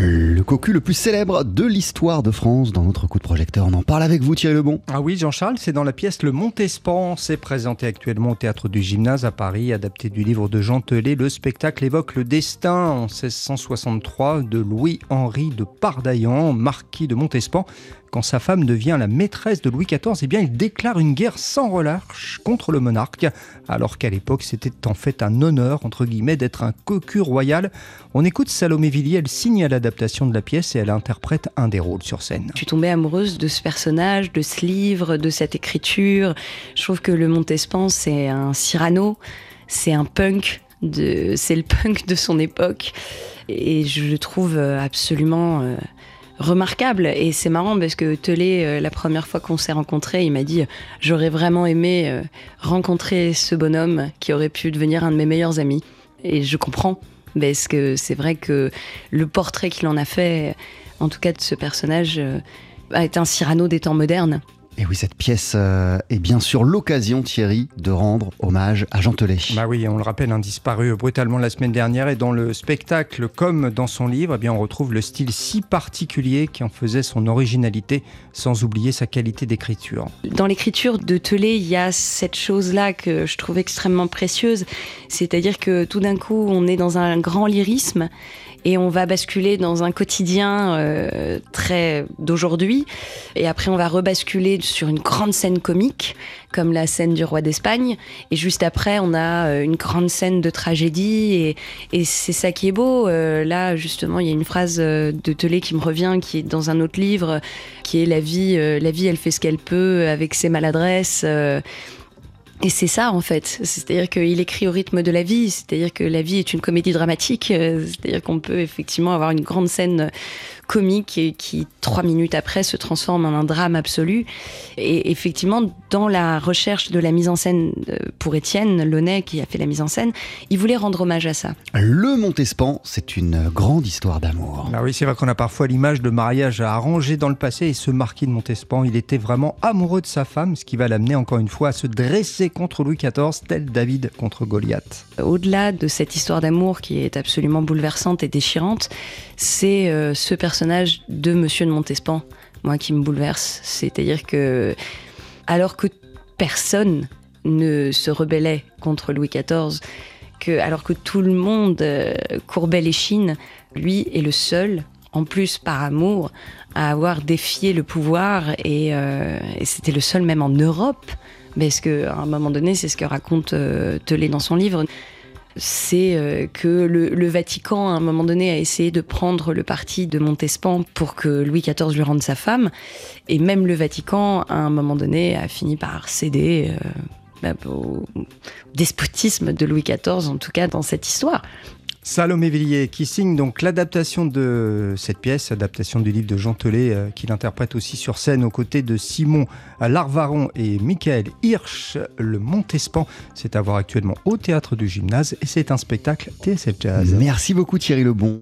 Le cocu le plus célèbre de l'histoire de France dans notre coup de projecteur. On en parle avec vous Thierry Lebon. Ah oui Jean-Charles, c'est dans la pièce Le Montespan. C'est présenté actuellement au Théâtre du Gymnase à Paris, adapté du livre de Jean Telet. Le spectacle évoque le destin en 1663 de Louis-Henri de Pardaillan, marquis de Montespan, quand sa femme devient la maîtresse de Louis XIV, eh bien, il déclare une guerre sans relâche contre le monarque, alors qu'à l'époque, c'était en fait un honneur, entre guillemets, d'être un cocu royal. On écoute Salomé Villiers, elle signe à de la pièce et elle interprète un des rôles sur scène. Je suis tombée amoureuse de ce personnage, de ce livre, de cette écriture. Je trouve que le Montespan, c'est un Cyrano, c'est un punk, c'est le punk de son époque. Et je le trouve absolument... Euh, remarquable. Et c'est marrant parce que Telé, euh, la première fois qu'on s'est rencontrés, il m'a dit J'aurais vraiment aimé euh, rencontrer ce bonhomme qui aurait pu devenir un de mes meilleurs amis. Et je comprends, parce que c'est vrai que le portrait qu'il en a fait, en tout cas de ce personnage, euh, a été un Cyrano des temps modernes? Et oui, cette pièce euh, est bien sûr l'occasion, Thierry, de rendre hommage à Jean Telet. Bah oui, on le rappelle, un disparu brutalement la semaine dernière. Et dans le spectacle, comme dans son livre, eh bien, on retrouve le style si particulier qui en faisait son originalité, sans oublier sa qualité d'écriture. Dans l'écriture de Telet, il y a cette chose-là que je trouve extrêmement précieuse. C'est-à-dire que tout d'un coup, on est dans un grand lyrisme et on va basculer dans un quotidien euh, très d'aujourd'hui. Et après on va rebasculer sur une grande scène comique comme la scène du roi d'Espagne. Et juste après on a euh, une grande scène de tragédie. Et, c'est ça qui est beau. Euh, là justement il y a une phrase de Telé qui me revient qui est dans un autre livre qui est la vie la vie elle fait ce qu'elle peut avec ses maladresses et c'est ça en fait, c'est-à-dire qu'il écrit au rythme de la vie, c'est-à-dire que la vie est une comédie dramatique, euh, c'est-à-dire qu'on peut effectivement avoir une grande scène comique et qui, trois minutes après, se transforme en un drame absolu. Et effectivement, dans la recherche de la mise en scène euh, pour Étienne Launay, qui a fait la mise en scène, il voulait rendre hommage à ça. Le Montespan, c'est une grande histoire d'amour. Ah oui, c'est vrai qu'on a parfois l'image de mariage arrangé dans le passé, et ce marquis de Montespan, il était vraiment amoureux de sa femme, ce qui va l'amener encore une fois à se dresser contre Louis XIV, tel David contre Goliath. Au-delà de cette histoire d'amour qui est absolument bouleversante et déchirante, c'est euh, ce personnage de Monsieur de Montespan, moi, qui me bouleverse. C'est-à-dire que, alors que personne ne se rebellait contre Louis XIV, que, alors que tout le monde euh, courbait les chines, lui est le seul, en plus par amour, à avoir défié le pouvoir et, euh, c'était le seul même en Europe parce qu'à un moment donné, c'est ce que raconte euh, Telé dans son livre, c'est euh, que le, Vatican, à un moment donné, a essayé de prendre le parti de Montespan pour que Louis XIV lui rende sa femme. Et même le Vatican, à un moment donné, a fini par céder euh, bah, au despotisme de Louis XIV, en tout cas dans cette histoire. Salomé Villiers qui signe donc l'adaptation de cette pièce, adaptation du livre de Jean Telet, euh, qu'il interprète aussi sur scène aux côtés de Simon Larvaron et Michael Hirsch, le Montespan. C'est à voir actuellement au théâtre du gymnase et c'est un spectacle TSF Jazz. Merci beaucoup Thierry Lebon.